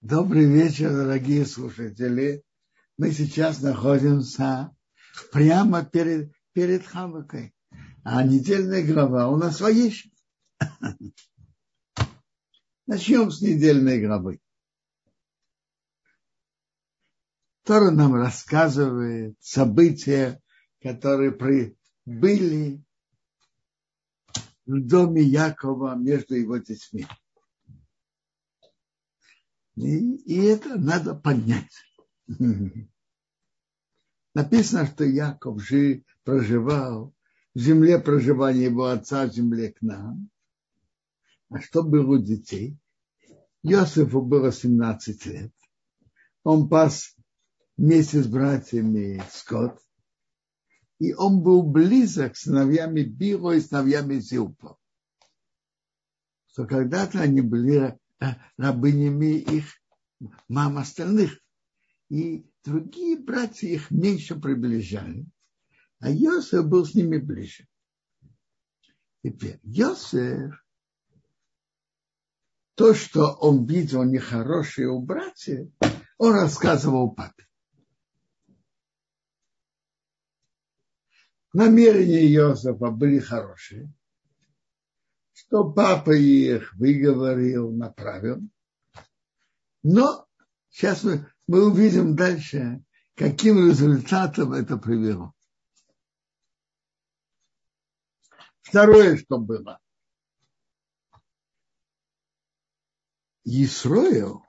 Добрый вечер, дорогие слушатели. Мы сейчас находимся прямо перед, перед Ханукой. А недельная глава у нас своя. Начнем с недельной главы. Тора нам рассказывает события, которые были в доме Якова между его детьми. И, и это надо понять. Написано, что Яков жи, проживал в земле проживания его отца, в земле к нам. А что было у детей? Иосифу было 17 лет. Он пас вместе с братьями скот. И он был близок с сыновьями Биро и сыновьями Зилпа. Что когда-то они были рабынями их мам остальных. И другие братья их меньше приближали, а Йосеф был с ними ближе. Теперь Йосеф, то, что он видел нехорошее у братьев, он рассказывал папе. Намерения Иосифа были хорошие что папа их выговорил, направил. Но сейчас мы, мы увидим дальше, каким результатом это привело. Второе, что было. Исроил,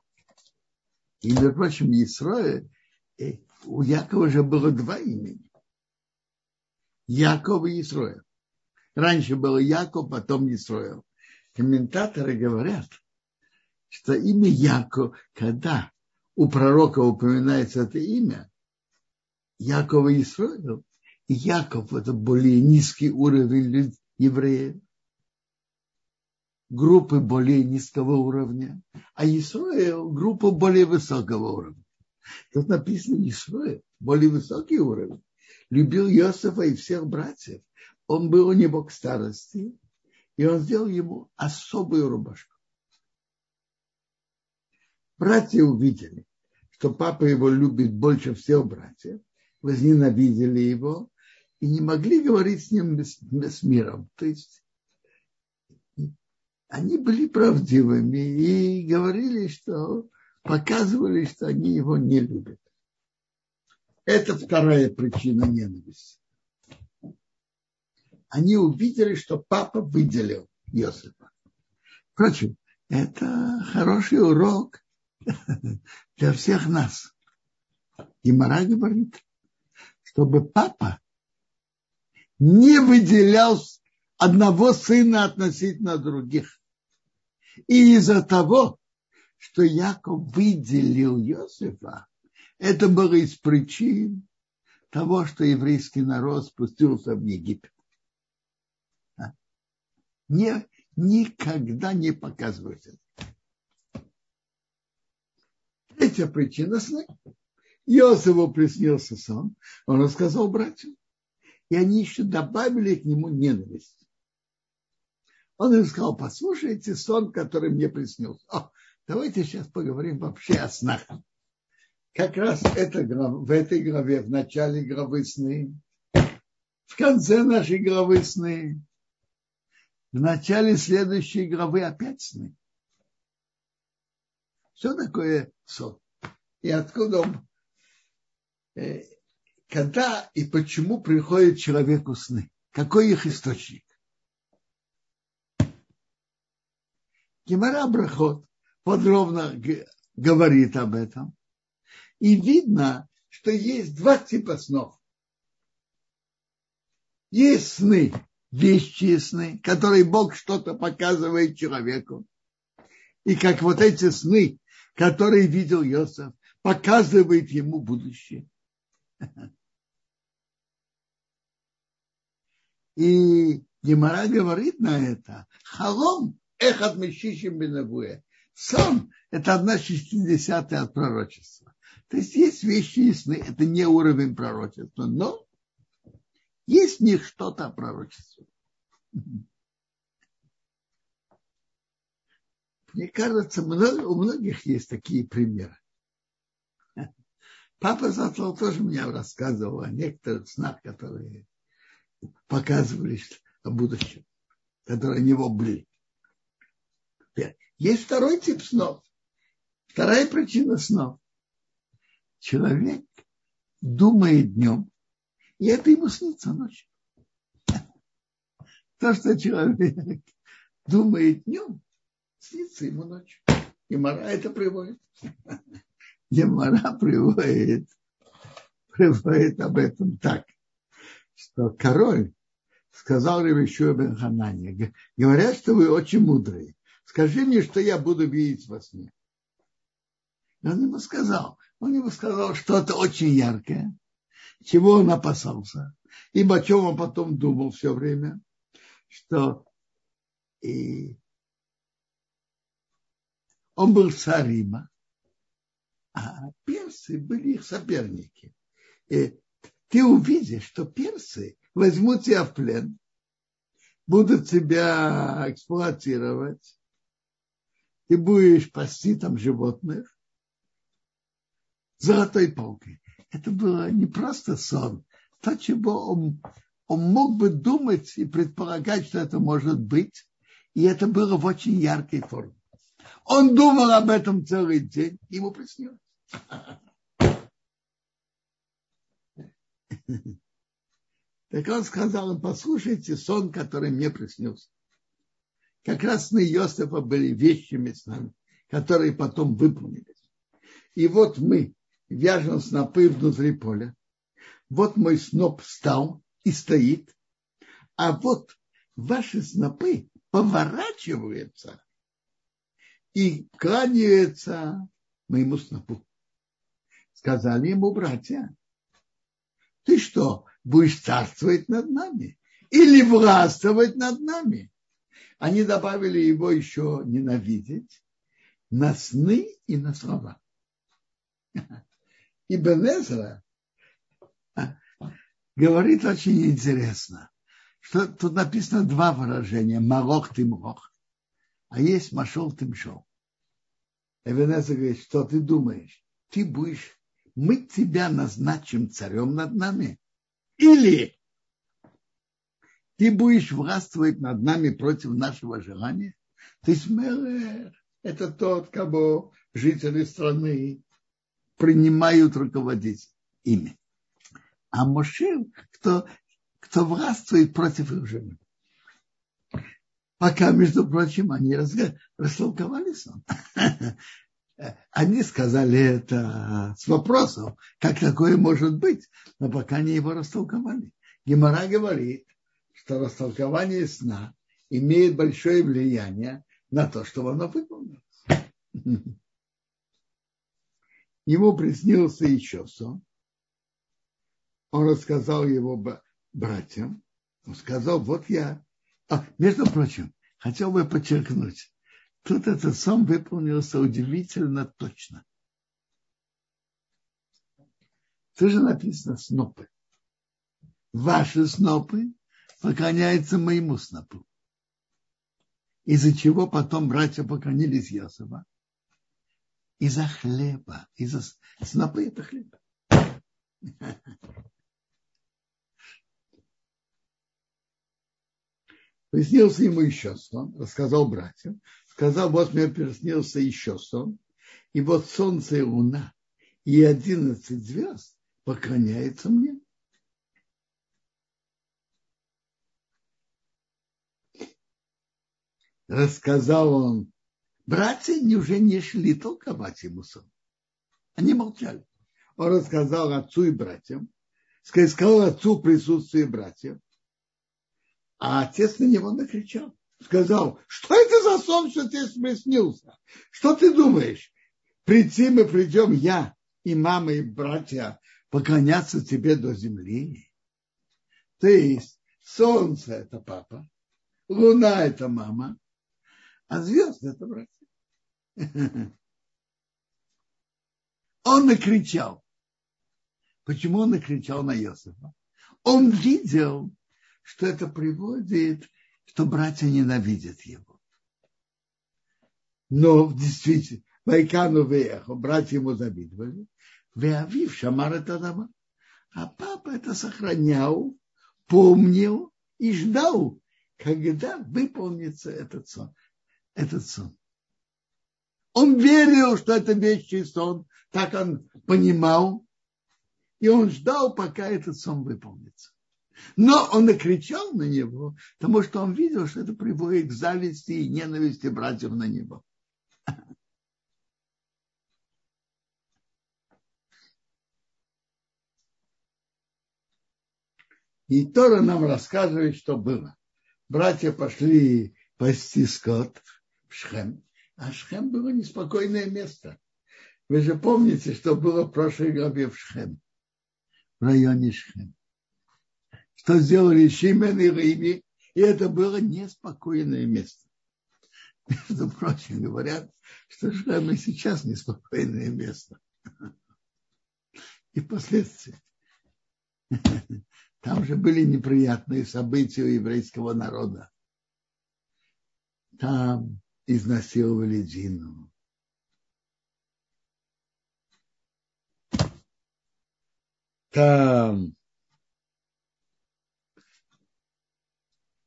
и, между прочим, Исроил, э, у Якова же было два имени. Яков и Исроил. Раньше было Яков, потом не строил. Комментаторы говорят, что имя Яков, когда у пророка упоминается это имя, Якова и строил, и Яков это более низкий уровень евреев, группы более низкого уровня, а Исраил группа более высокого уровня. Тут написано Исраил, более высокий уровень. Любил Иосифа и всех братьев он был у него к старости, и он сделал ему особую рубашку. Братья увидели, что папа его любит больше всех братьев, возненавидели его и не могли говорить с ним с миром. То есть они были правдивыми и говорили, что показывали, что они его не любят. Это вторая причина ненависти они увидели, что папа выделил Иосифа. Впрочем, это хороший урок для всех нас. И Мара говорит, чтобы папа не выделял одного сына относительно других. И из-за того, что Яков выделил Иосифа, это было из причин того, что еврейский народ спустился в Египет не, никогда не показывайте. Третья причина сна. Иосифу приснился сон, он рассказал братьям. И они еще добавили к нему ненависть. Он им сказал, послушайте сон, который мне приснился. О, давайте сейчас поговорим вообще о снах. Как раз это, в этой главе, в начале главы сны, в конце нашей главы сны, в начале следующей главы опять сны. Что такое сон? И откуда он, э, когда и почему приходят человеку сны? Какой их источник? Гемора Брахот подробно говорит об этом. И видно, что есть два типа снов. Есть сны, вещи сны, которые Бог что-то показывает человеку. И как вот эти сны, которые видел Йосиф, показывает ему будущее. И Гемора говорит на это, халом эхат мешишим бенавуэ. Сон – это одна шестидесятая от пророчества. То есть есть вещи и сны, это не уровень пророчества, но есть в них что-то о пророчестве. Мне кажется, много, у многих есть такие примеры. Папа Затлал тоже мне рассказывал о некоторых снах, которые показывали о будущем, которые у него были. Есть второй тип снов. Вторая причина снов. Человек думает днем, и это ему снится ночью. То, что человек думает днем, снится ему ночью. И Мара это приводит. Гемора приводит, приводит об этом так, что король сказал Ревещу бен Ханане, говорят, что вы очень мудрые. Скажи мне, что я буду видеть во сне. И он ему сказал, он ему сказал что-то очень яркое, чего он опасался, ибо о чем он потом думал все время, что и он был царима, а персы были их соперники. И ты увидишь, что персы возьмут тебя в плен, будут тебя эксплуатировать, ты будешь пасти там животных золотой палкой. Это было не просто сон, то, чего он, он мог бы думать и предполагать, что это может быть, и это было в очень яркой форме. Он думал об этом целый день, ему приснилось. Так он сказал послушайте сон, который мне приснился. Как раз сны Иосифа были вещами с нами, которые потом выполнились. И вот мы вяжем снопы внутри поля. Вот мой сноп встал и стоит. А вот ваши снопы поворачиваются и кланяются моему снопу. Сказали ему братья, ты что, будешь царствовать над нами или властвовать над нами? Они добавили его еще ненавидеть на сны и на слова. И Бенезра говорит очень интересно, что тут написано два выражения. Малох ты мох, а есть машол ты мшол. Эвенеза говорит, что ты думаешь? Ты будешь, мы тебя назначим царем над нами? Или ты будешь властвовать над нами против нашего желания? Ты смелый. Это тот, кого жители страны принимают руководить ими. А Моше, кто, кто властвует против их жены. Пока, между прочим, они растолковали сон. Они сказали это с вопросом, как такое может быть, но пока они его растолковали. Гемора говорит, что растолкование сна имеет большое влияние на то, чтобы оно выполнилось. Ему приснился еще сон. Он рассказал его братьям. Он сказал, вот я. А, между прочим, хотел бы подчеркнуть, тут этот сон выполнился удивительно точно. Тоже написано снопы. Ваши снопы поклоняются моему снопу. Из-за чего потом братья поклонились Иосифа. Из-за хлеба. Из-за снопы это хлеб. Приснился ему еще сон, рассказал братьям, сказал, вот мне приснился еще сон, и вот солнце и луна и одиннадцать звезд поклоняются мне. Рассказал он, братья уже не шли толковать ему сон. Они молчали. Он рассказал отцу и братьям, сказал отцу в присутствии братьев, а отец на него накричал. Сказал, что это за сон, что тебе приснился? Что ты думаешь? Прийти мы придем я и мама, и братья поклоняться тебе до земли. То есть солнце – это папа, луна – это мама, а звезды – это братья. Он накричал. Почему он накричал на Иосифа? Он видел, что это приводит, что братья ненавидят его. Но в действительности, Вайкану Вееху, братья ему завидовали, Веавив Шамар это дома. А папа это сохранял, помнил и ждал, когда выполнится этот сон. Этот сон. Он верил, что это вечный сон, так он понимал, и он ждал, пока этот сон выполнится. Но он накричал на него, потому что он видел, что это приводит к зависти и ненависти братьев на него. И Тора нам рассказывает, что было. Братья пошли пасти скот в Шхем, а Шхем было неспокойное место. Вы же помните, что было в прошлой главе в Шхем, в районе Шхем. Что сделали Шимен и Риби, и это было неспокойное место. Между прочим, говорят, что Шхем и сейчас неспокойное место. И последствия. Там же были неприятные события у еврейского народа. Там изнасиловали Дину. Там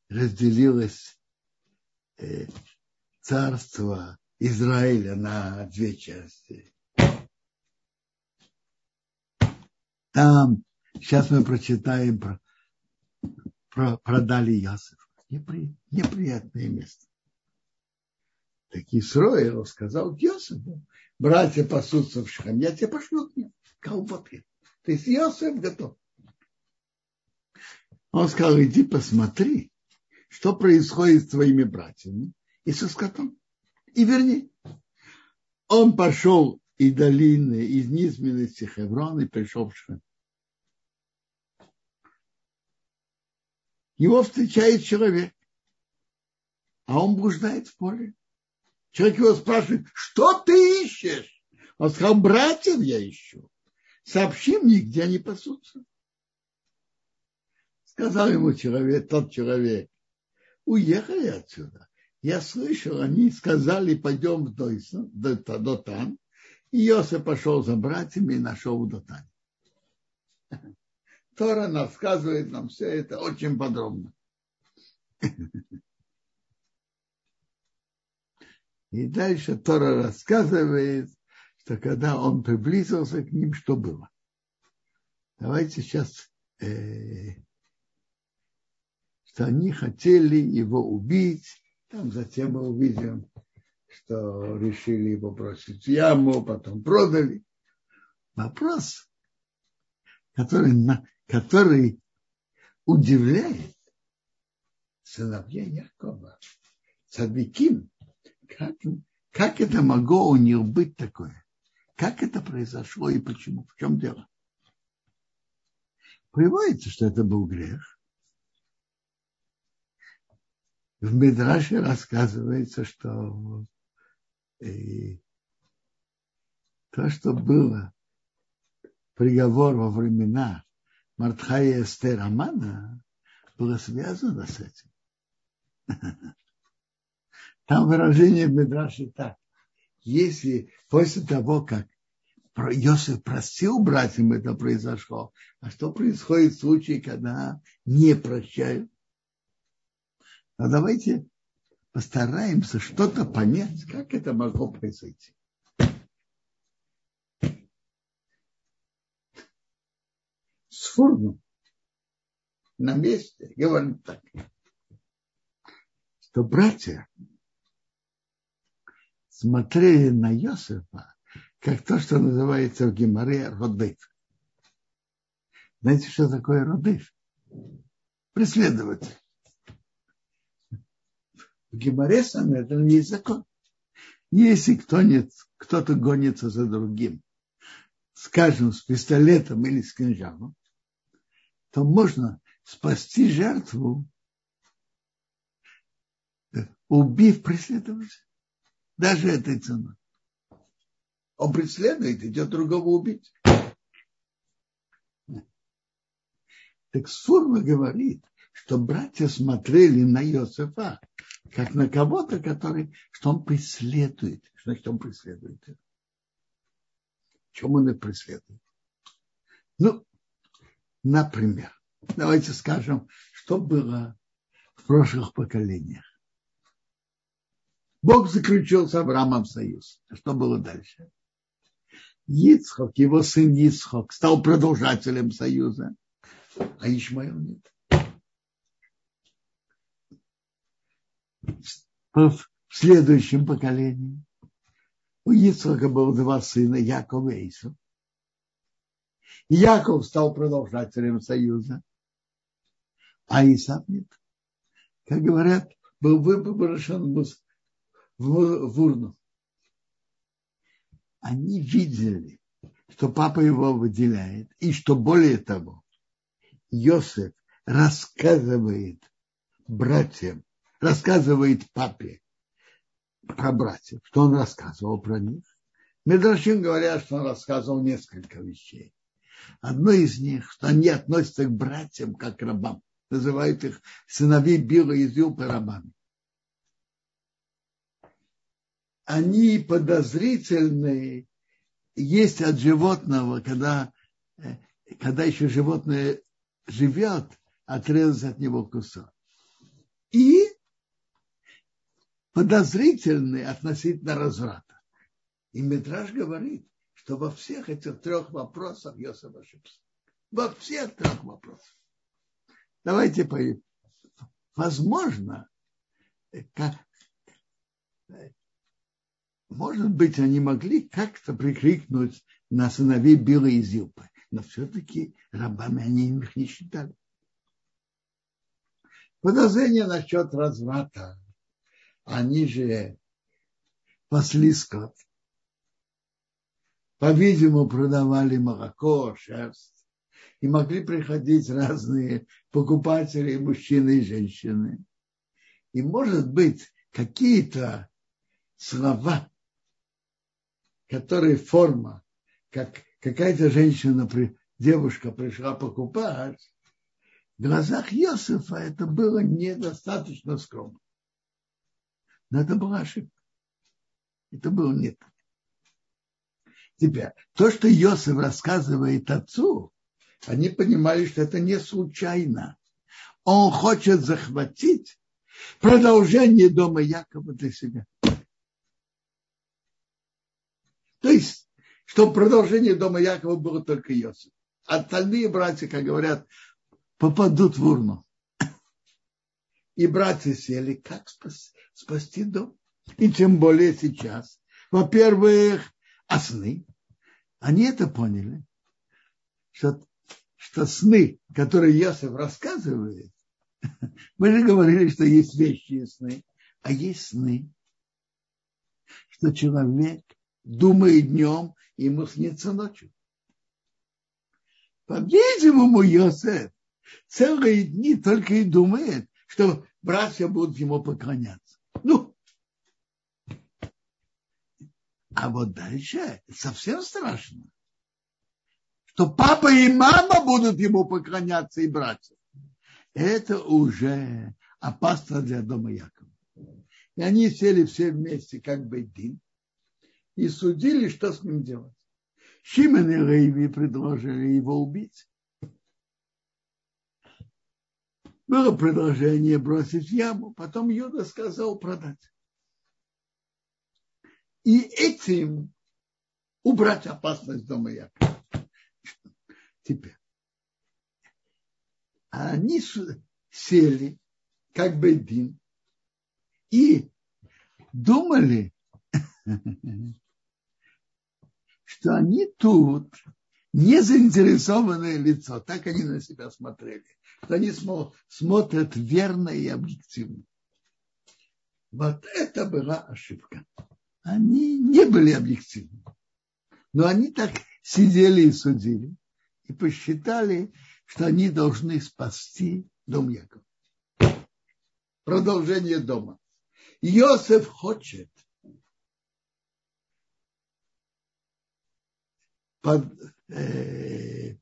разделилось э, царство Израиля на две части. Там Сейчас мы прочитаем про, про продали Ясов. Непри, неприятное место. Так Исроил сказал Йосифу, братья пасутся в Шхам, я тебе пошлю к ним. Ответ. То есть Йосиф готов. Он сказал, иди посмотри, что происходит с твоими братьями и со скотом. И верни. Он пошел и долины, из низменности Хеврон и пришел в Шхам. его встречает человек, а он блуждает в поле. Человек его спрашивает, что ты ищешь? Он сказал, братьев я ищу. Сообщи мне, где они пасутся. Сказал ему человек, тот человек, уехали отсюда. Я слышал, они сказали, пойдем в Дотан. И Йосиф пошел за братьями и нашел в Дотане. Тора рассказывает нам все это очень подробно. И дальше Тора рассказывает, что когда он приблизился к ним, что было. Давайте сейчас, э, что они хотели его убить, там затем мы увидим, что решили его бросить в яму, потом продали. Вопрос, который на, который удивляет сыновья Якова, Цадвиким, как, как это могло у них быть такое? Как это произошло и почему? В чем дело? Приводится, что это был грех. В Медраше рассказывается, что и э, то, что было приговор во времена Мартхая Эстер Амана было связано с этим. Там выражение в Медраше так. Если после того, как Иосиф простил братьям, это произошло, а что происходит в случае, когда не прощают? А давайте постараемся что-то понять, как это могло произойти. Сфурну на месте говорит так, что братья смотрели на Иосифа как то, что называется в Геморе родыв. Знаете, что такое родыв? Преследователь. В Геморе сам это есть закон. Если кто-то гонится за другим, скажем, с пистолетом или с кинжалом, то можно спасти жертву, убив преследователя. Даже этой ценой. Он преследует, идет другого убить. Так Сурма говорит, что братья смотрели на Иосифа как на кого-то, который, что он преследует. Значит, он преследует? Чем он их преследует? Ну, например, давайте скажем, что было в прошлых поколениях. Бог заключил с Авраамом союз. Что было дальше? Ицхок, его сын Ицхок, стал продолжателем союза, а Ишмаил нет. В следующем поколении у Ицхака было два сына, Яков и Исов. Яков стал продолжателем союза, а Исав нет. Как говорят, был выброшен в, урну. Они видели, что папа его выделяет, и что более того, Йосеф рассказывает братьям, рассказывает папе про братьев, что он рассказывал про них. Медрашин говорят, что он рассказывал несколько вещей. Одно из них, что они относятся к братьям как к рабам. Называют их сыновей Била и Зилпа рабами. Они подозрительные есть от животного, когда, э, когда еще животное живет, отрезать от него кусок. И подозрительные относительно разврата. И Метраж говорит, что во всех этих трех вопросах Йосиф ошибся. Во всех трех вопросах. Давайте поедем. Возможно, как, может быть, они могли как-то прикрикнуть на сыновей Била и Зилпы, но все-таки рабами они их не считали. Подозрение насчет разврата. Они же пасли скот по-видимому, продавали молоко, шерсть. И могли приходить разные покупатели, мужчины и женщины. И, может быть, какие-то слова, которые форма, как какая-то женщина, девушка пришла покупать, в глазах Иосифа это было недостаточно скромно. Но это была ошибка. Это было не так. Теперь, то, что Иосиф рассказывает отцу, они понимали, что это не случайно. Он хочет захватить продолжение дома Якова для себя. То есть, чтобы продолжение дома Якова было только Иосиф. Остальные братья, как говорят, попадут в урну. И братья сели, как спасти дом. И тем более сейчас. Во-первых, а сны? Они это поняли, что, что сны, которые Йосиф рассказывает, мы же говорили, что есть вещи и сны, а есть сны, что человек думает днем, и ему снится ночью. По-видимому, Йосеф целые дни только и думает, что братья будут ему поклоняться. Ну, а вот дальше совсем страшно. Что папа и мама будут ему поклоняться и братья. Это уже опасно для дома Якова. И они сели все вместе, как бы Бейдин, и судили, что с ним делать. Шимен и Рейви предложили его убить. Было предложение бросить в яму, потом Юда сказал продать и этим убрать опасность дома Якова. Теперь. Они сели, как бы один, и думали, что они тут не заинтересованное лицо, так они на себя смотрели, что они смотрят верно и объективно. Вот это была ошибка они не были объективны. Но они так сидели и судили и посчитали, что они должны спасти дом Якова. Продолжение дома. Иосиф хочет под, э,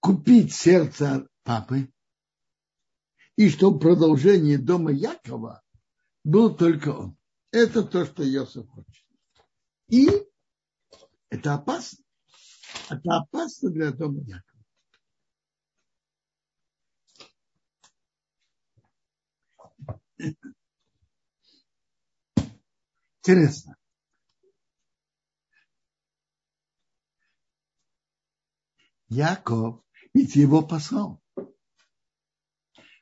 купить сердце папы и что в продолжении дома Якова был только он. Это то, что Йосиф хочет. И это опасно. Это опасно для дома Якова. Интересно. Яков ведь его послал.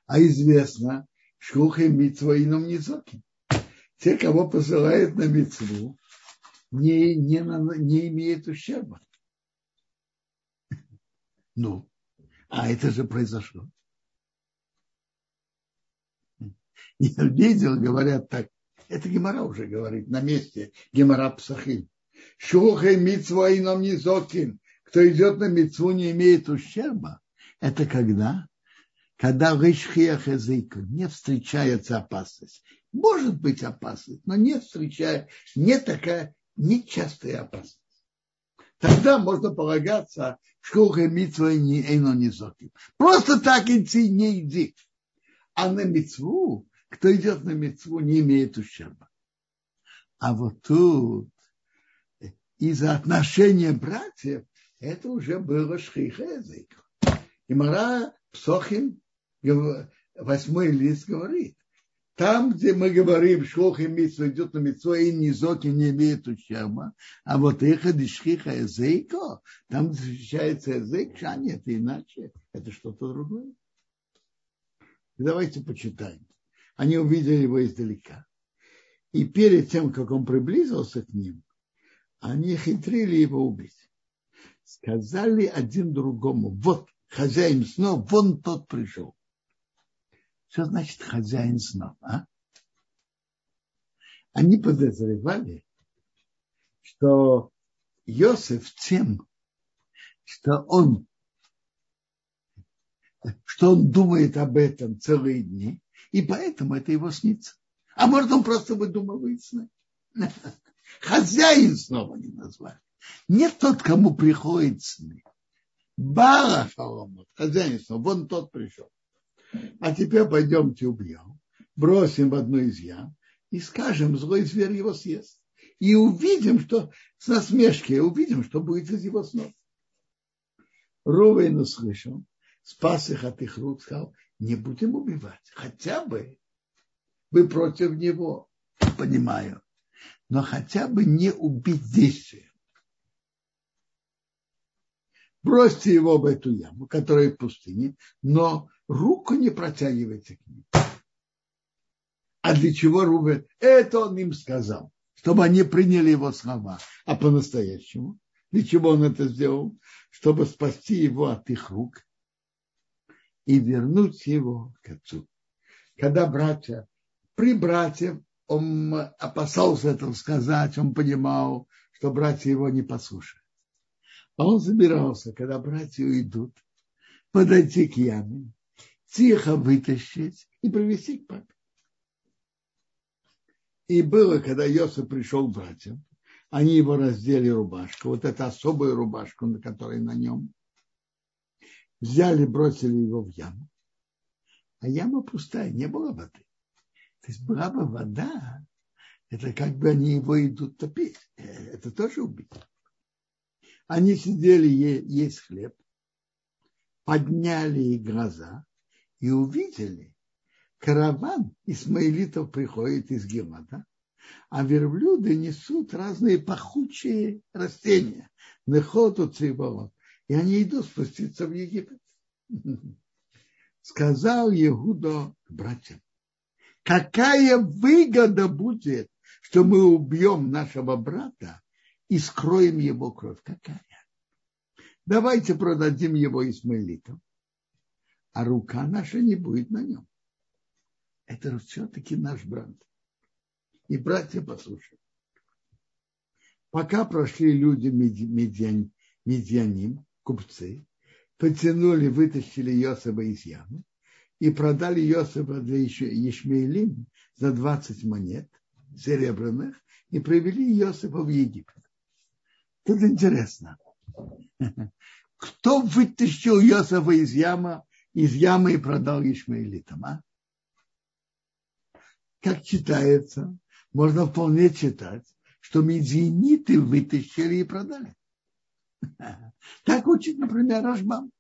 А известно, шхухи митцва и низоки. Те, кого посылают на митцву, не, не, не имеют ущерба. Ну, а это же произошло. Я видел, говорят так, это Гемора уже говорит на месте, Гемора Псахим. Шухай митцва и нам низокин. Кто идет на митцву, не имеет ущерба. Это когда? Когда в языку не встречается опасность. Может быть опасность, но не встречая, не такая нечастая опасность. Тогда можно полагаться, что митцва и не Просто так идти не иди. А на митцву кто идет на мецву, не имеет ущерба. А вот тут из-за отношения братьев это уже было шхиха язык. И Мара Псохим, восьмой лист говорит, там, где мы говорим, что митцва идет на митцва, и низоки не имеет ущерба, а вот их дишхиха языка, там защищается язык, а нет, иначе это что-то другое. Давайте почитаем. Они увидели его издалека. И перед тем, как он приблизился к ним, они хитрили его убить. Сказали один другому, вот хозяин снов, вон тот пришел. Что значит хозяин снов? А? Они подозревали, что Йосеф тем, что он, что он думает об этом целые дни, и поэтому это его снится. А может, он просто выдумывает сны. Хозяин снова не назвали. Не тот, кому приходит сны. Бара Шаломот, хозяин снова, вон тот пришел. А теперь пойдемте убьем, бросим в одну из ям и скажем, злой зверь его съест. И увидим, что с насмешки, увидим, что будет из его снов. Рувейн услышал, спас их от их рук, сказал, не будем убивать. Хотя бы вы против него, понимаю, но хотя бы не убить действием. Бросьте его в эту яму, которая в пустыне, но руку не протягивайте к ним. А для чего Рубен? Это он им сказал, чтобы они приняли его слова. А по-настоящему? Для чего он это сделал? Чтобы спасти его от их рук и вернуть его к отцу. Когда братья, при братьях, он опасался этого сказать, он понимал, что братья его не послушают. А он собирался, когда братья уйдут, подойти к яме, тихо вытащить и привести к папе. И было, когда Йосиф пришел к братьям, они его раздели рубашку, вот эта особая рубашка, на которой на нем, взяли, бросили его в яму. А яма пустая, не было воды. То есть была бы вода, это как бы они его идут топить. Э, это тоже убийство. Они сидели есть хлеб, подняли и глаза и увидели, караван исмаилитов приходит из Гемата, а верблюды несут разные пахучие растения, нехоту циболот, и они идут спуститься в Египет. Сказал Егуда к братьям, какая выгода будет, что мы убьем нашего брата и скроем его кровь? Какая? Давайте продадим его Исмаилитам, а рука наша не будет на нем. Это все-таки наш брат. И братья послушали. Пока прошли люди медиан, медианим, купцы, потянули, вытащили Йосифа из ямы и продали Йосифа для Ешмейлим за 20 монет серебряных и привели Йосифа в Египет. Тут интересно. Кто вытащил Йосифа из ямы из ямы и продал Ишмаилитам. А? Как читается, можно вполне читать, что мединиты вытащили и продали. Так учит, например, Рашбам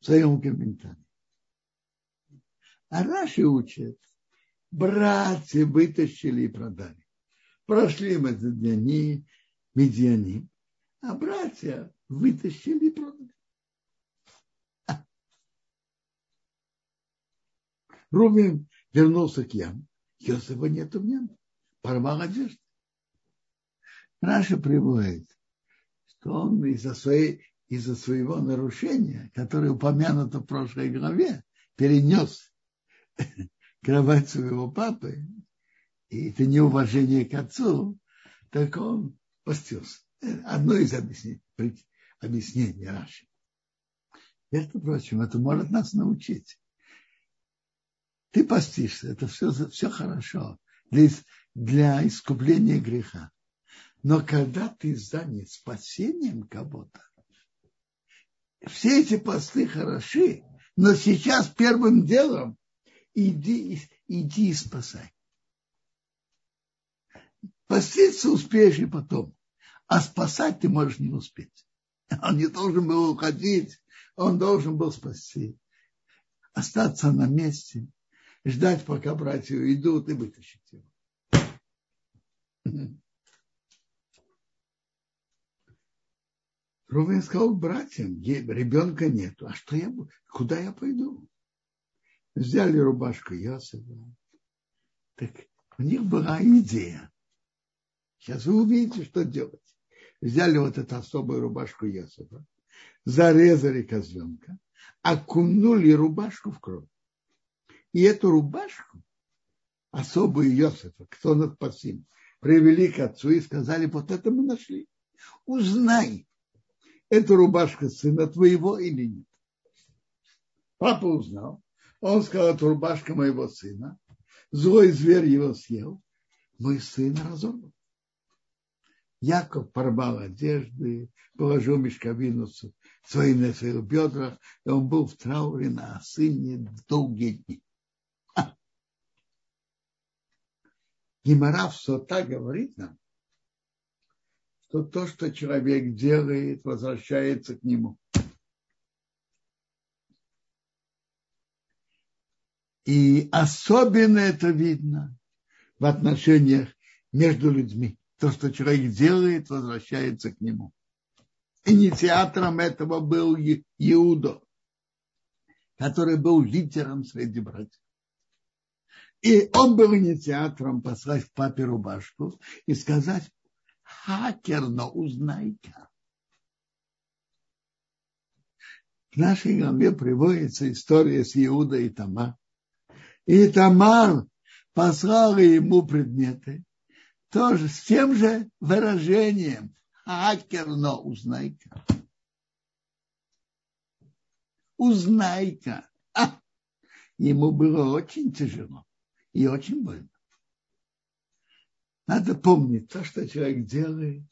в своем комментарии. А Раши учат, братья вытащили и продали. Прошли медиани, медиани, а братья вытащили и продали. Рубин вернулся к ям. Йосифа нету в нем. Порвал одежду. Раша приводит, что он из-за своей, из-за своего нарушения, которое упомянуто в прошлой главе, перенес кровать своего папы, и это неуважение к отцу, так он постился. Одно из объяснений, объяснений Раши. Между прочим, это может нас научить. Ты постишься, это все, все хорошо для, для искупления греха. Но когда ты занят спасением кого-то, все эти посты хороши, но сейчас первым делом иди, иди и спасай. Поститься успеешь и потом, а спасать ты можешь не успеть. Он не должен был уходить, он должен был спасти, остаться на месте, ждать, пока братья уйдут и вытащить его. Рувен сказал братьям, ребенка нету, а что я буду? Куда я пойду? Взяли рубашку Йосифа. Так у них была идея. Сейчас вы увидите, что делать. Взяли вот эту особую рубашку Йосифа, зарезали козленка, окунули рубашку в кровь. И эту рубашку, особую Йосифа, кто над пасим, привели к отцу и сказали, вот это мы нашли. Узнай, это рубашка сына твоего или нет. Папа узнал. Он сказал, это рубашка моего сына. Злой зверь его съел. Мой сын разорван. Яков порвал одежды, положил мешковину свои на своих бедрах, и он был в трауре на сыне долгие дни. Гимара в Сота говорит нам, что то, что человек делает, возвращается к нему. И особенно это видно в отношениях между людьми. То, что человек делает, возвращается к нему. Инициатором этого был Иуда, который был лидером среди братьев. И он был инициатором послать к папе рубашку и сказать, хакерно узнай-ка. В нашей главе приводится история с Иудой и Тамар. И Тамар послала ему предметы, тоже с тем же выражением хакерно узнай-ка. А, ему было очень тяжело и очень больно. Надо помнить, то, что человек делает,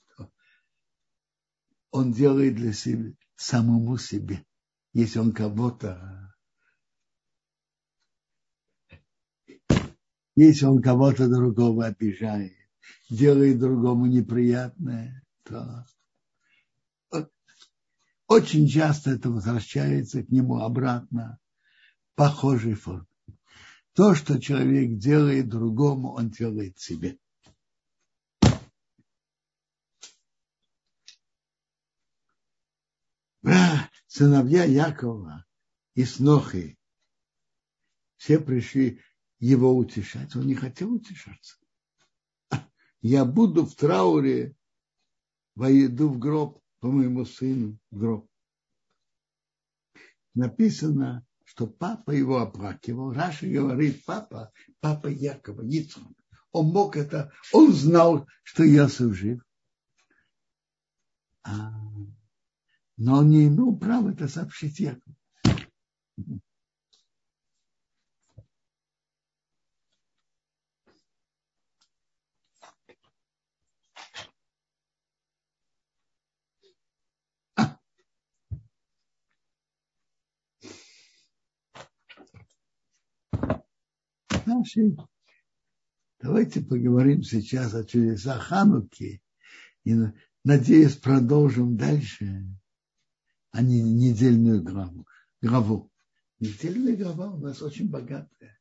он делает для себя, самому себе. Если он кого-то если он кого-то другого обижает, делает другому неприятное, то очень часто это возвращается к нему обратно похожей форме. То, что человек делает другому, он делает себе. Сыновья Якова и Снохи все пришли его утешать. Он не хотел утешаться. Я буду в трауре, войду в гроб по моему сыну в гроб. Написано, что папа его оплакивал. Раша говорит, папа, папа Якова, Ицхак. Он мог это, он знал, что Иосиф жив. А, но он не имел права это сообщить Якову. Нашей. Давайте поговорим сейчас о чудесах Хануки. И, надеюсь, продолжим дальше, а не недельную главу. главу. Недельная глава у нас очень богатая.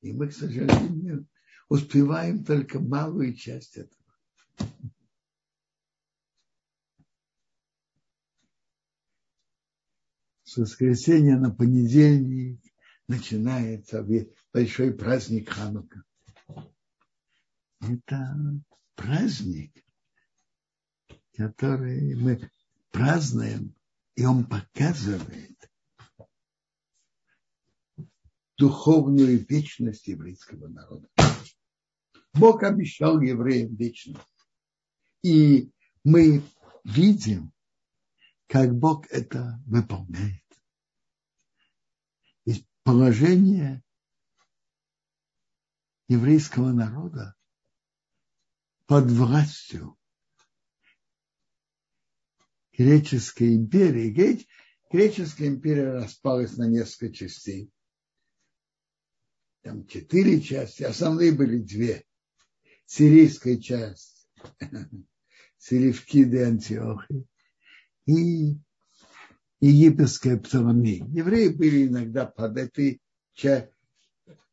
И мы, к сожалению, успеваем только малую часть этого. С воскресенья на понедельник начинается большой праздник Ханука. Это праздник, который мы празднуем, и он показывает духовную вечность еврейского народа. Бог обещал евреям вечность. И мы видим, как Бог это выполняет. И положение еврейского народа под властью греческой империи. Греческая империя распалась на несколько частей. Там четыре части, основные были две. Сирийская часть, Сирифкиды Антиохи и египетская Птоломей. Евреи были иногда под этой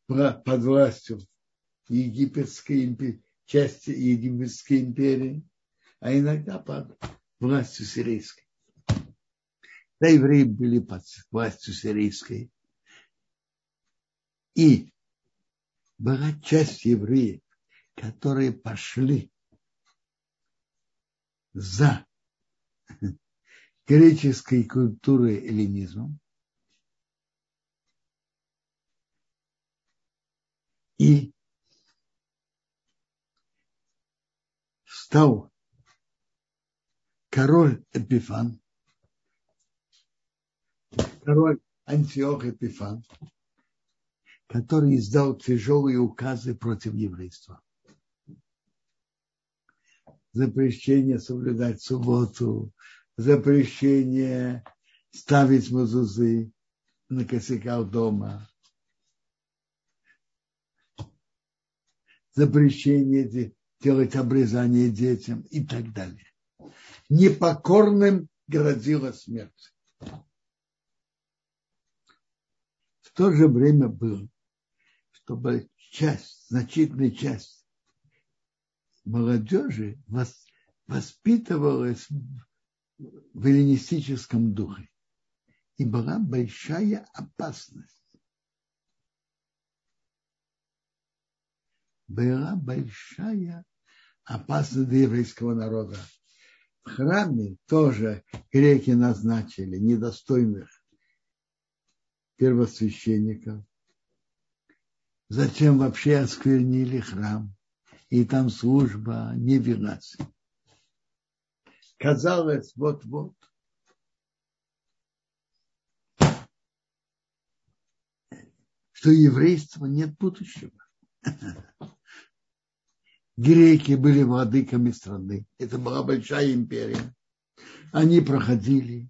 под властью египетской империи, части египетской империи, а иногда под властью сирийской. Да, евреи были под властью сирийской. И была часть евреев, которые пошли за греческой культурой эллинизмом и стал король Эпифан, король Антиох Эпифан, который издал тяжелые указы против еврейства. Запрещение соблюдать субботу, запрещение ставить мазузы на косяках дома, запрещение делать обрезание детям и так далее. Непокорным грозила смерть. В то же время было, чтобы часть, значительная часть молодежи воспитывалась в эллинистическом духе. И была большая опасность. Была большая опасность для еврейского народа. В храме тоже греки назначили недостойных первосвященников. Зачем вообще осквернили храм? И там служба не велась. Казалось, вот-вот. Что еврейство нет будущего. Греки были владыками страны. Это была большая империя. Они проходили,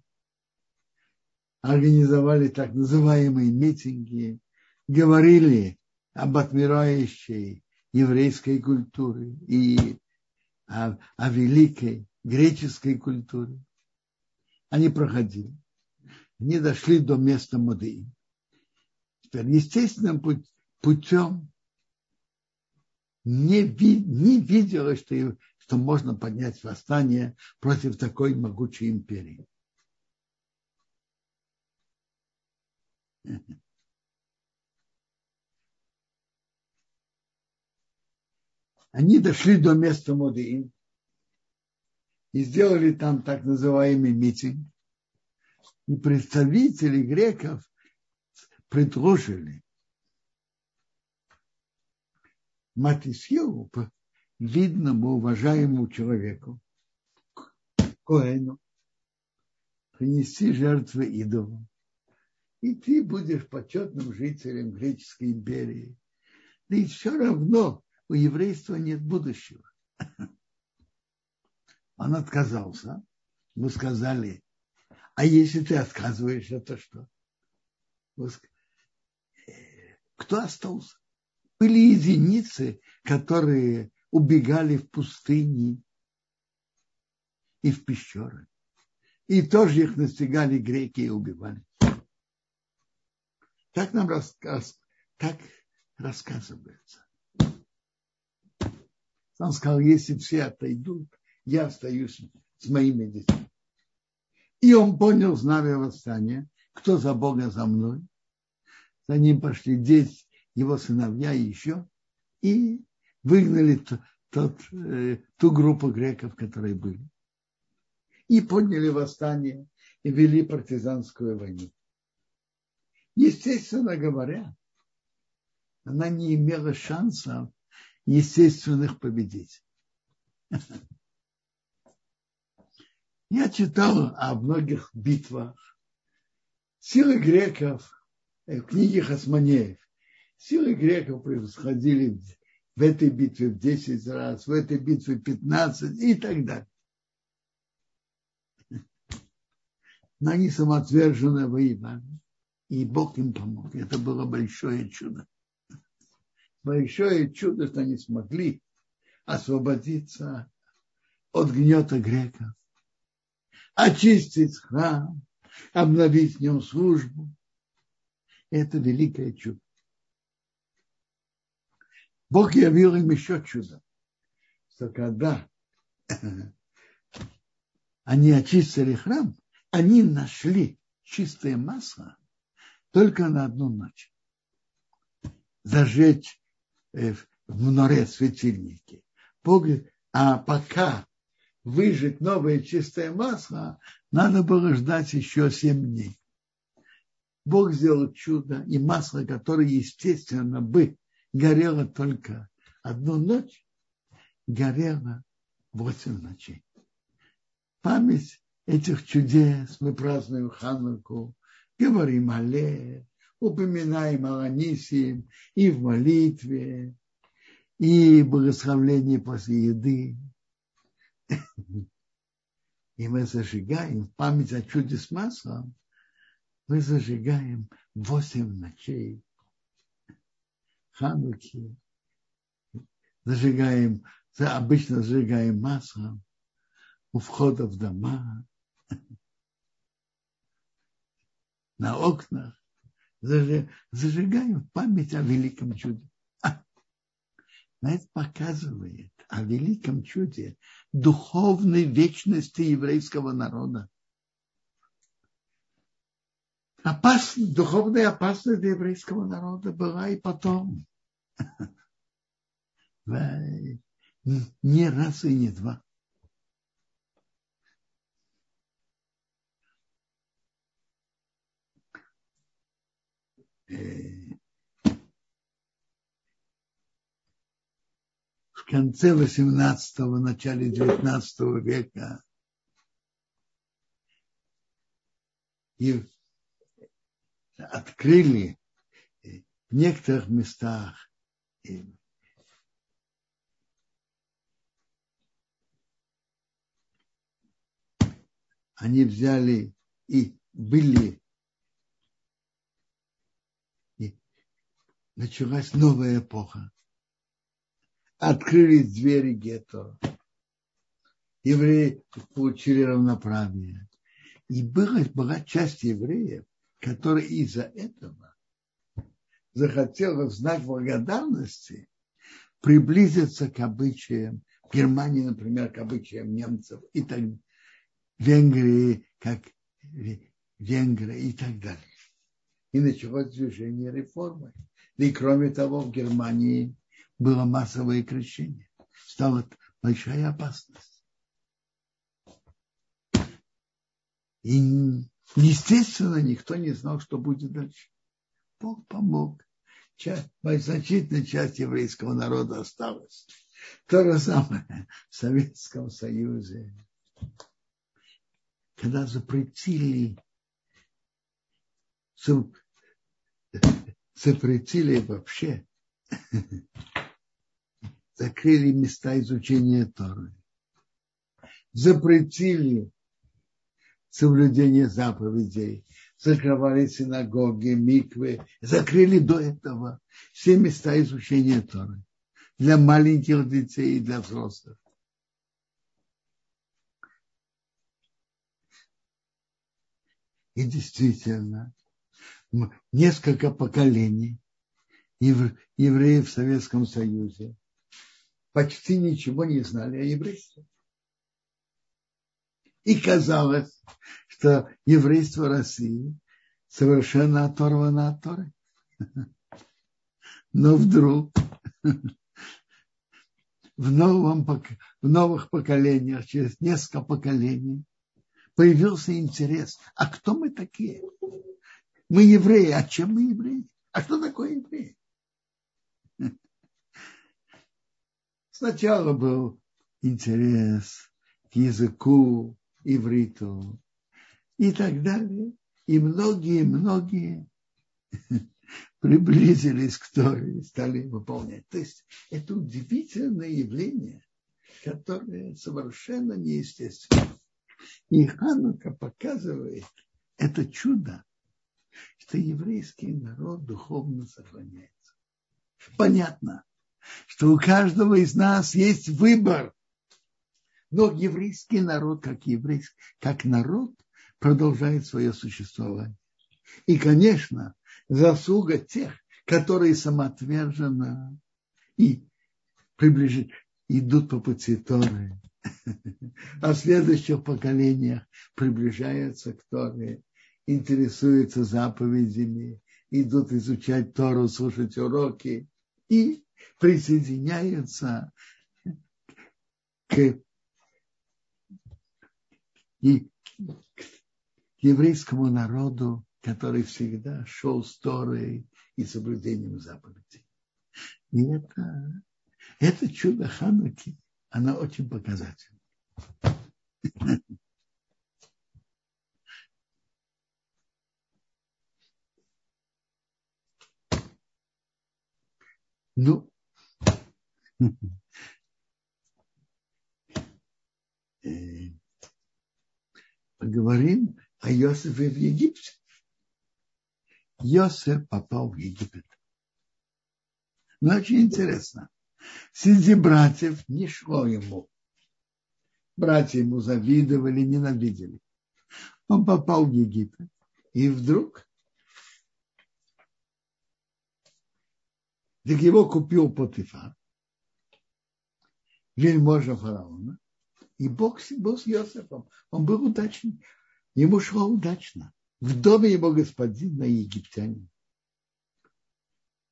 организовали так называемые митинги, говорили об отмирающей еврейской культуре и о, о великой греческой культуре. Они проходили. Они дошли до места Модеи. Теперь естественным путем не, ви, не видела, что, что можно поднять восстание против такой могучей империи. Они дошли до места Модеин и сделали там так называемый митинг. И представители греков предложили Матисьеву, видному, уважаемому человеку, Коэну, принести жертвы идолу. И ты будешь почетным жителем греческой империи. Да и все равно у еврейства нет будущего. Он отказался. Мы сказали, а если ты отказываешься, то что? Кто остался? Были единицы, которые убегали в пустыни и в пещеры. И тоже их настигали греки и убивали. Так нам рассказ, так рассказывается. Он сказал, если все отойдут, я остаюсь с моими детьми. И он понял знамя восстания, кто за Бога за мной. За ним пошли дети, его сыновья и еще. И выгнали тот, э, ту группу греков, которые были. И подняли восстание и вели партизанскую войну. Естественно говоря, она не имела шансов естественных победить. Я читал о многих битвах. Силы греков в книге Хасманеев. Силы греков происходили в этой битве в 10 раз, в этой битве 15 и так далее. Но они самоотверженно воевали, и Бог им помог. Это было большое чудо. Большое чудо, что они смогли освободиться от гнета греков, очистить храм, обновить в нем службу. Это великое чудо. Бог явил им еще чудо, что когда они очистили храм, они нашли чистое масло только на одну ночь. Зажечь э, в море светильники. Бог, а пока выжить новое чистое масло, надо было ждать еще семь дней. Бог сделал чудо, и масло, которое, естественно, бы горело только одну ночь, горело восемь ночей. Память этих чудес мы празднуем Хануку, говорим Алле, упоминаем Аланисим и в молитве, и благословление после еды. И мы зажигаем память о чуде с маслом, мы зажигаем восемь ночей Хануки, зажигаем, обычно зажигаем маслом у входа в дома, на окнах, зажигаем память о великом чуде. Но это показывает о великом чуде духовной вечности еврейского народа. Опасность, духовная опасность для еврейского народа была и потом. Не раз и не два. Э, в конце 18-го, начале 19 века и открыли в некоторых местах они взяли и были и началась новая эпоха открылись двери гетто. Евреи получили равноправие. И была, была часть евреев, которая из-за этого захотела в знак благодарности приблизиться к обычаям Германии, например, к обычаям немцев и так Венгрии, как Венгрия и так далее. И началось движение реформы. И кроме того, в Германии было массовое крещение. Стала большая опасность. И, естественно, никто не знал, что будет дальше. Бог помог. Часть, значительная часть еврейского народа осталась. То же самое в Советском Союзе. Когда запретили запретили вообще закрыли места изучения Торы, запретили соблюдение заповедей, закрывали синагоги, миквы, закрыли до этого все места изучения Торы для маленьких детей и для взрослых. И действительно, несколько поколений евреев в Советском Союзе почти ничего не знали о еврействе. И казалось, что еврейство России совершенно оторвано от Торы. Но вдруг в, новом, в новых поколениях, через несколько поколений, появился интерес. А кто мы такие? Мы евреи. А чем мы евреи? А что такое евреи? Сначала был интерес к языку, ивриту и так далее. И многие-многие приблизились к Торе и стали выполнять. То есть это удивительное явление, которое совершенно неестественно. И Ханука показывает это чудо, что еврейский народ духовно сохраняется. Понятно, что у каждого из нас есть выбор. Но еврейский народ, как еврейский, как народ, продолжает свое существование. И, конечно, заслуга тех, которые самоотверженно и приближают, идут по пути Торы, а в следующих поколениях приближаются к Торе, интересуются заповедями, идут изучать Тору, слушать уроки и присоединяются к, и, к еврейскому народу, который всегда шел с Торой и соблюдением заповедей. И это, это чудо Хануки, оно очень показательно. Ну, поговорим о Иосифе в Египте. Иосиф попал в Египет. Но очень интересно. Среди братьев не шло ему. Братья ему завидовали, ненавидели. Он попал в Египет. И вдруг так его купил Потифар, вельможа фараона, и Бог был с Иосифом. Он был удачный. Ему шло удачно. В доме его господина египтянин.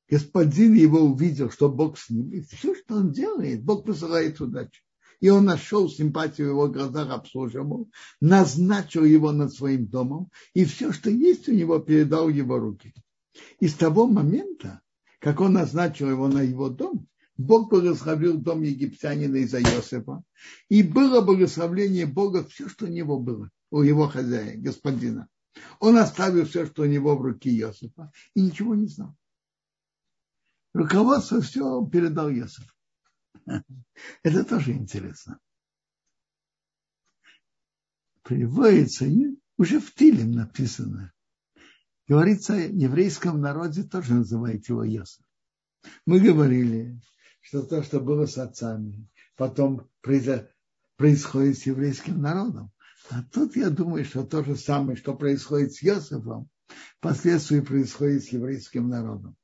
Господин его увидел, что Бог с ним. И все, что он делает, Бог посылает удачу. И он нашел симпатию в его глазах, обслуживал, назначил его над своим домом, и все, что есть у него, передал его руки. И с того момента, как он назначил его на его дом, Бог благословил дом египтянина из-за Иосифа. И было благословление Бога все, что у него было, у его хозяина, господина. Он оставил все, что у него в руке Иосифа, и ничего не знал. Руководство все передал Иосифу. Это тоже интересно. Приводится, уже в Тилем написано. Говорится, в еврейском народе тоже называют его Иосиф. Мы говорили, что то, что было с отцами, потом происходит с еврейским народом. А тут я думаю, что то же самое, что происходит с Иосифом, впоследствии происходит с еврейским народом.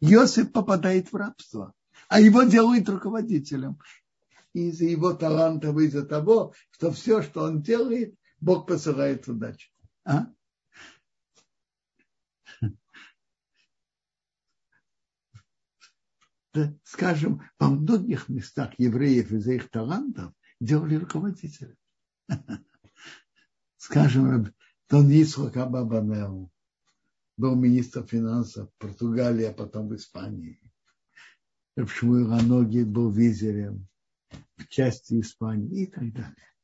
Иосиф попадает в рабство, а его делают руководителем. Из-за его талантов, из-за того, что все, что он делает, Бог посылает удачу. А? Скажем, во многих местах евреев из-за их талантов делали руководителя. Скажем, Дон Исхак Абабанел был министр финансов Португалии, а потом в Испании. Шмуил Аноги был визерем в части Испании и так далее.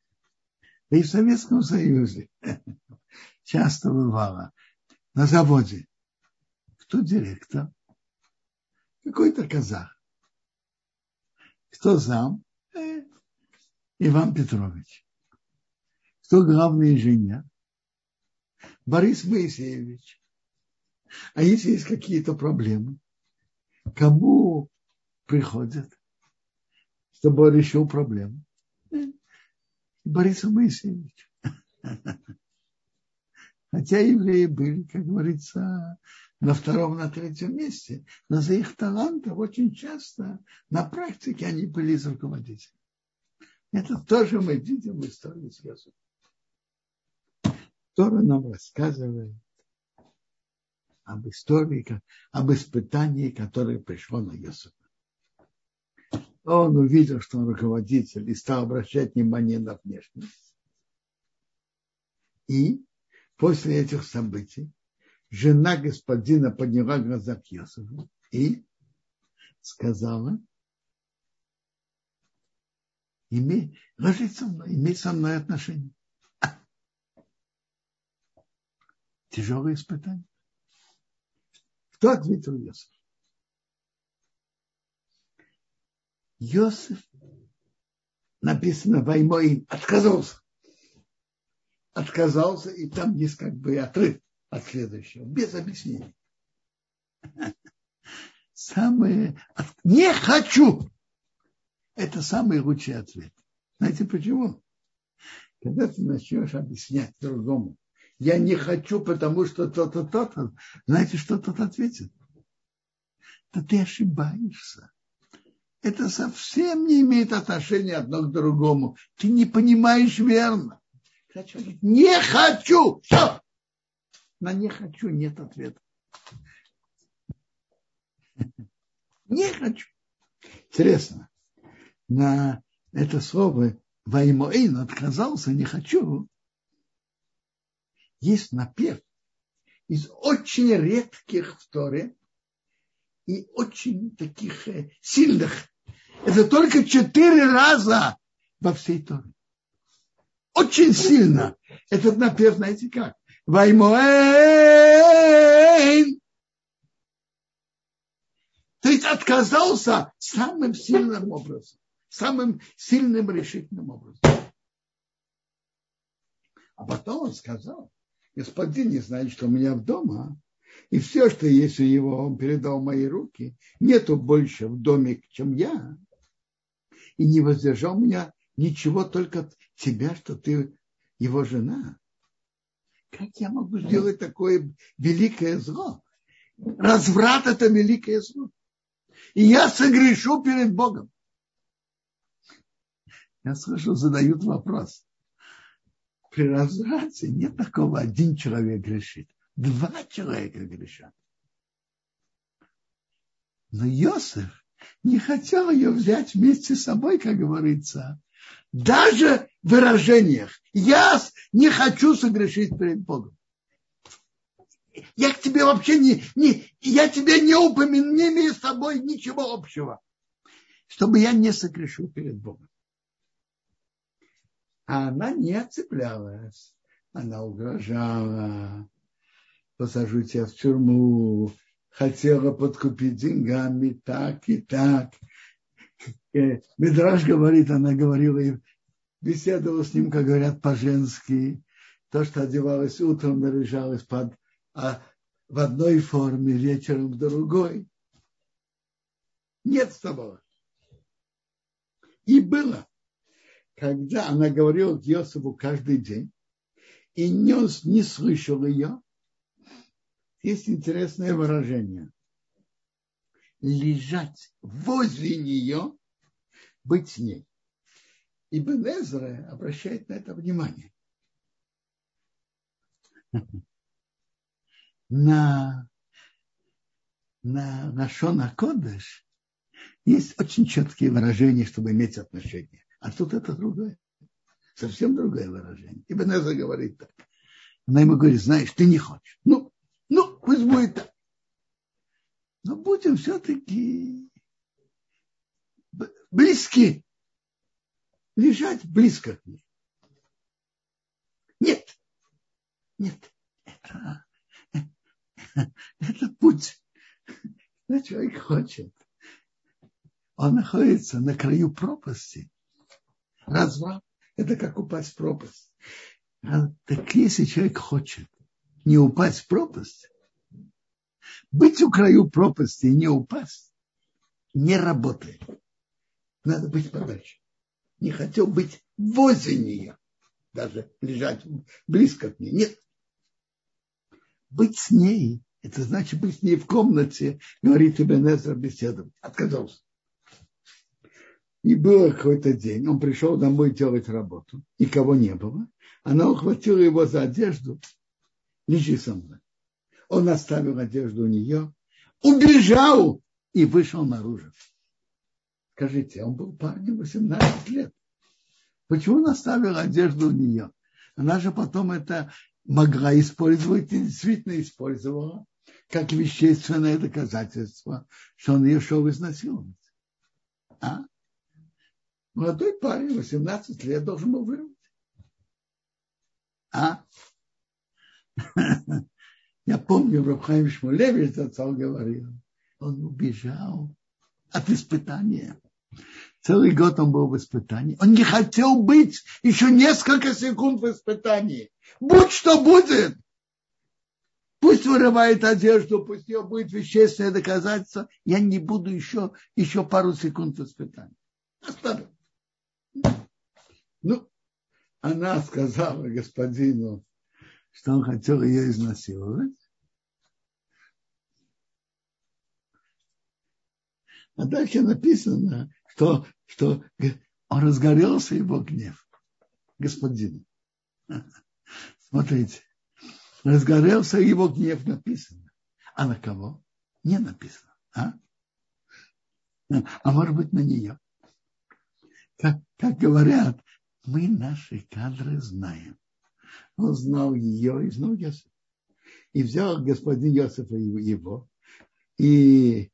Да и в Советском Союзе часто бывало на заводе. Кто директор? Какой-то казах. Кто зам? Э, Иван Петрович. Кто главный инженер? Борис Моисеевич. А если есть какие-то проблемы, кому приходят, чтобы решил проблему? Борису Моисеевичу. Хотя евреи были, как говорится, на втором, на третьем месте, но за их талантов очень часто на практике они были из руководителей. Это тоже мы видим в истории с Йосифом. Тора нам рассказывает об истории, об испытании, которое пришло на Йосифа. Он увидел, что он руководитель, и стал обращать внимание на внешность. И после этих событий жена господина подняла глаза к Йосифу и сказала, имей, ложись со мной, имей со мной отношения. Тяжелое испытание. Кто ответил Йосиф? Йосиф написано Ваймоин отказался. Отказался, и там есть как бы отрыв от следующего, без объяснений. Самое не хочу. Это самый лучший ответ. Знаете почему? Когда ты начнешь объяснять другому, я не хочу, потому что то-то, то-то, знаете, что тот ответит? Да ты ошибаешься. Это совсем не имеет отношения одно к другому. Ты не понимаешь верно. Не хочу. Все. На не хочу нет ответа. Не хочу. Интересно. На это слово Ваймоин отказался, не хочу. Есть напев из очень редких в Торе и очень таких э, сильных. Это только четыре раза во всей Торе. Очень сильно. Этот напев, знаете как? Ваймоэн. То есть отказался самым сильным образом, самым сильным решительным образом. А потом он сказал, господин не знает, что у меня в дома, и все, что есть у него, он передал в мои руки, нету больше в доме, чем я, и не воздержал меня ничего, только тебя, что ты его жена. Как я могу сделать такое великое зло? Разврат – это великое зло. И я согрешу перед Богом. Я слышу, задают вопрос. При разврате нет такого, один человек грешит. Два человека грешат. Но Иосиф не хотел ее взять вместе с собой, как говорится, даже выражениях. Я не хочу согрешить перед Богом. Я к тебе вообще не, не я тебе не упомяну, не имею с тобой ничего общего, чтобы я не согрешил перед Богом. А она не отцеплялась. Она угрожала, посажу тебя в тюрьму, хотела подкупить деньгами так и так. Э, Медраж говорит, она говорила, беседовала с ним, как говорят по-женски, то, что одевалась утром, наряжалась под, а, в одной форме, вечером в другой. Нет тобой. И было, когда она говорила к Йосифу каждый день, и не, не слышал ее, есть интересное выражение. Лежать возле нее, быть с ней. И Бенезра обращает на это внимание. На, на, на Шона Кодыш есть очень четкие выражения, чтобы иметь отношения. А тут это другое. Совсем другое выражение. И Бенеза говорит так. Она ему говорит, знаешь, ты не хочешь. Ну, ну, пусть будет так. Но будем все-таки близки лежать близко к ней. Нет, нет, это, это путь. Что человек хочет. Он находится на краю пропасти. Разврат – это как упасть в пропасть. А, так если человек хочет не упасть в пропасть. Быть у краю пропасти и не упасть не работает. Надо быть подальше. Не хотел быть возле нее, даже лежать близко к ней. Нет. Быть с ней, это значит быть с ней в комнате, говорит Ибенезер беседовать. Отказался. И был какой-то день, он пришел домой делать работу, никого не было. Она ухватила его за одежду, лежи со мной. Он оставил одежду у нее, убежал и вышел наружу. Скажите, он был парнем 18 лет. Почему он оставил одежду у нее? Она же потом это могла использовать и действительно использовала как вещественное доказательство, что он ее шел изнасиловать. А? Молодой парень, 18 лет, должен был вырвать. А? Я помню, Рабхайм Шмулевич отцал говорил, он убежал от испытания. Целый год он был в испытании. Он не хотел быть еще несколько секунд в испытании. Будь что будет. Пусть вырывает одежду, пусть ее будет вещественное доказательство. Я не буду еще, еще пару секунд в испытании. Оставил. Ну, она сказала господину, что он хотел ее изнасиловать. А дальше написано, что, что он разгорелся его гнев. Господин. Смотрите. Разгорелся его гнев написано. А на кого? Не написано. А, а может быть на нее. Как, как говорят, мы наши кадры знаем. Он знал ее и знал Йосифа. И взял господин Йосифа его, и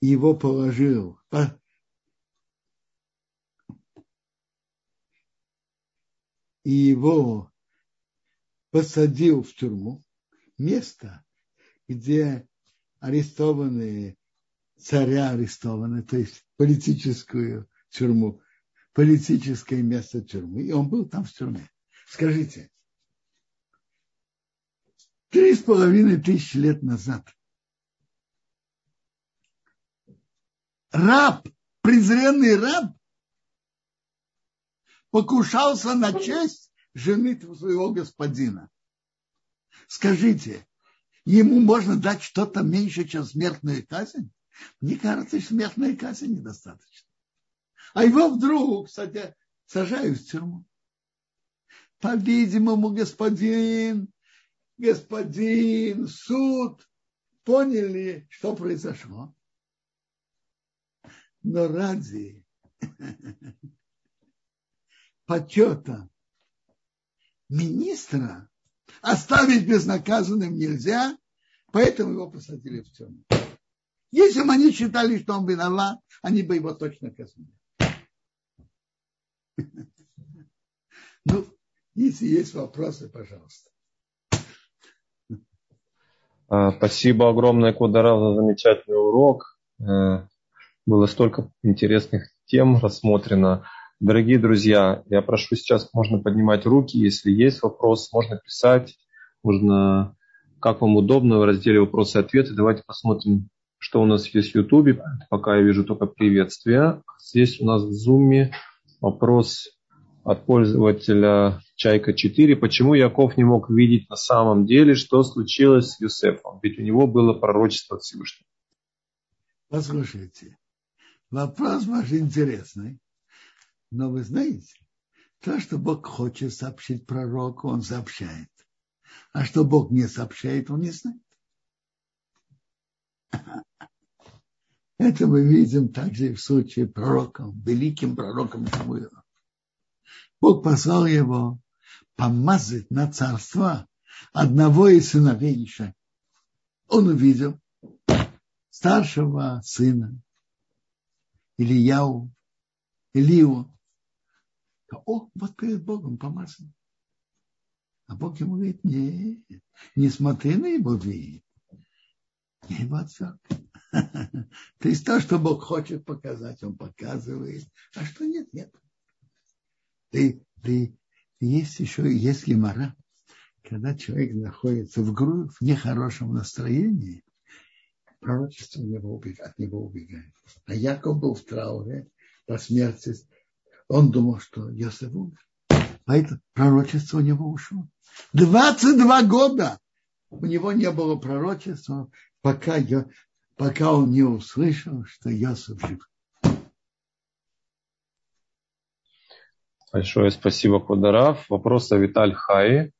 его положил, и его посадил в тюрьму, место, где арестованные, царя арестованы, то есть политическую тюрьму, политическое место тюрьмы, и он был там в тюрьме. Скажите, три с половиной тысячи лет назад раб, презренный раб, покушался на честь жены своего господина. Скажите, ему можно дать что-то меньше, чем смертную казнь? Мне кажется, смертная казнь недостаточно. А его вдруг, кстати, сажают в тюрьму. По-видимому, господин, господин, суд поняли, что произошло. Но ради почета министра оставить безнаказанным нельзя, поэтому его посадили в тюрьму. Если бы они считали, что он виноват, они бы его точно казнили. Ну, если есть вопросы, пожалуйста. А, спасибо огромное, Кударал, за замечательный урок. Э, было столько интересных тем рассмотрено. Дорогие друзья, я прошу сейчас, можно поднимать руки, если есть вопрос, можно писать, можно, как вам удобно, в разделе вопросы и ответы. Давайте посмотрим, что у нас есть в Ютубе. Пока я вижу только приветствия. Здесь у нас в Зуме вопрос от пользователя Чайка 4. Почему Яков не мог видеть на самом деле, что случилось с Юсефом? Ведь у него было пророчество от Всевышнего. Послушайте, вопрос ваш интересный. Но вы знаете, то, что Бог хочет сообщить пророку, он сообщает. А что Бог не сообщает, он не знает. Это мы видим также в случае пророком, великим пророком Шамуила. Бог послал его помазать на царство одного из сыновей Иша. Он увидел старшего сына Ильяу, Илию, о, вот перед Богом помазан. А Бог ему говорит, нет, не смотри на его вид. Я его отверг. То есть то, что Бог хочет показать, он показывает. А что нет, нет. Ты, ты, есть еще, есть гемора, когда человек находится в, гру... в нехорошем настроении, пророчество него, убегает, от него убегает. А Яков был в трауре по смерти. Он думал, что Йосеф умер. Поэтому пророчество у него ушло. 22 года у него не было пророчества, пока, я, пока он не услышал, что Йосеф жив. Большое спасибо, Кударав. Вопрос о Виталь Хаи.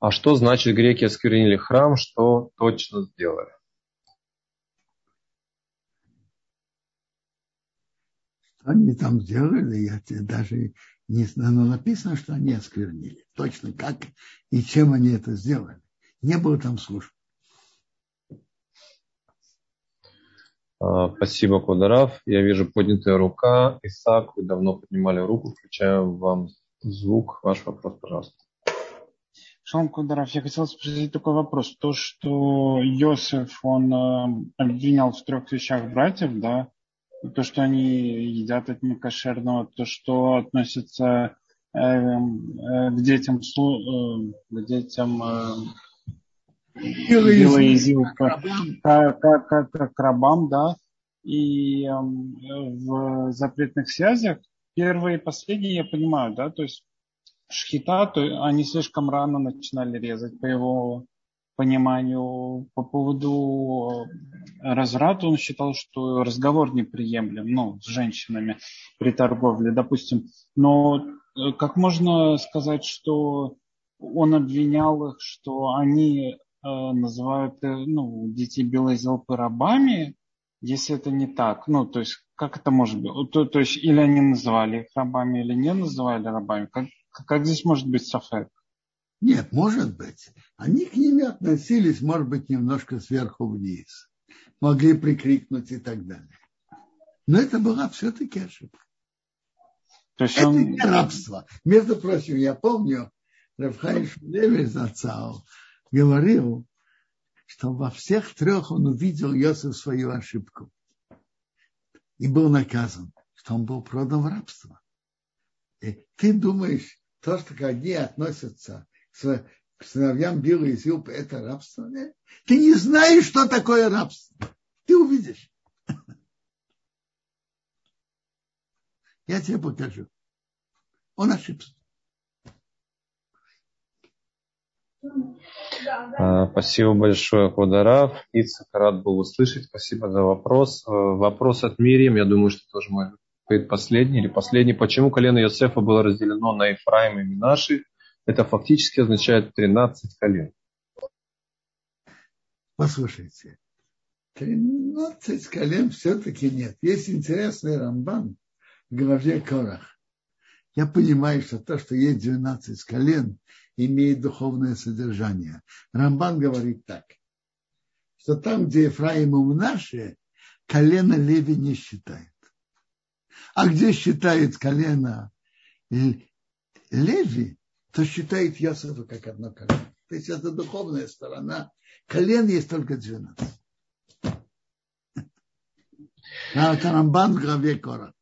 А что значит греки осквернили храм? Что точно сделали? Что они там сделали, я тебе даже не знаю, но написано, что они осквернили. Точно как и чем они это сделали. Не было там служб. А, спасибо, Кударав. Я вижу поднятая рука. Исаак, вы давно поднимали руку. Включаю вам звук. Ваш вопрос, пожалуйста. Шалом Кударов, я хотел спросить такой вопрос. То, что Йосиф, он э, обвинял в трех вещах братьев, да, то, что они едят от некошерного, то, что относится э, э, к детям, э, к детям э, Белоязил, к, к, к, к, к рабам, да, и э, в запретных связях первые и последние я понимаю, да, то есть шхита, то они слишком рано начинали резать по его пониманию по поводу разврата он считал, что разговор неприемлем, ну, с женщинами при торговле, допустим. Но э, как можно сказать, что он обвинял их, что они э, называют э, ну, детей белой зелпы рабами, если это не так? Ну, то есть, как это может быть? То, то есть, или они называли их рабами, или не называли рабами? Как, как здесь может быть сафек? Нет, может быть. Они к ним относились, может быть, немножко сверху вниз. Могли прикрикнуть и так далее. Но это была все-таки ошибка. То есть это он... не рабство. Между прочим, я помню, Рафхай Шулевич Зацал говорил, что во всех трех он увидел Йосиф свою ошибку. И был наказан, что он был продан в рабство. И ты думаешь, то, что одни относятся к сыновьям Била и Зилпа, это рабство. Нет? Ты не знаешь, что такое рабство. Ты увидишь. Я тебе покажу. Он ошибся. А, спасибо большое, Ходорав. Ицак рад был услышать. Спасибо за вопрос. А, вопрос от Мирим, я думаю, что тоже может быть последний или последний. Почему колено Йосефа было разделено на Ефраим и Минаши? Это фактически означает 13 колен. Послушайте, 13 колен все-таки нет. Есть интересный рамбан в главе Корах. Я понимаю, что то, что есть 12 колен, имеет духовное содержание. Рамбан говорит так, что там, где Ефраим и Мнаше, колено Леви не считает. А где считает колено Леви, то считает Йосефа как одно колено. То есть это духовная сторона. Колен есть только 12. А Тарамбан в главе Кора.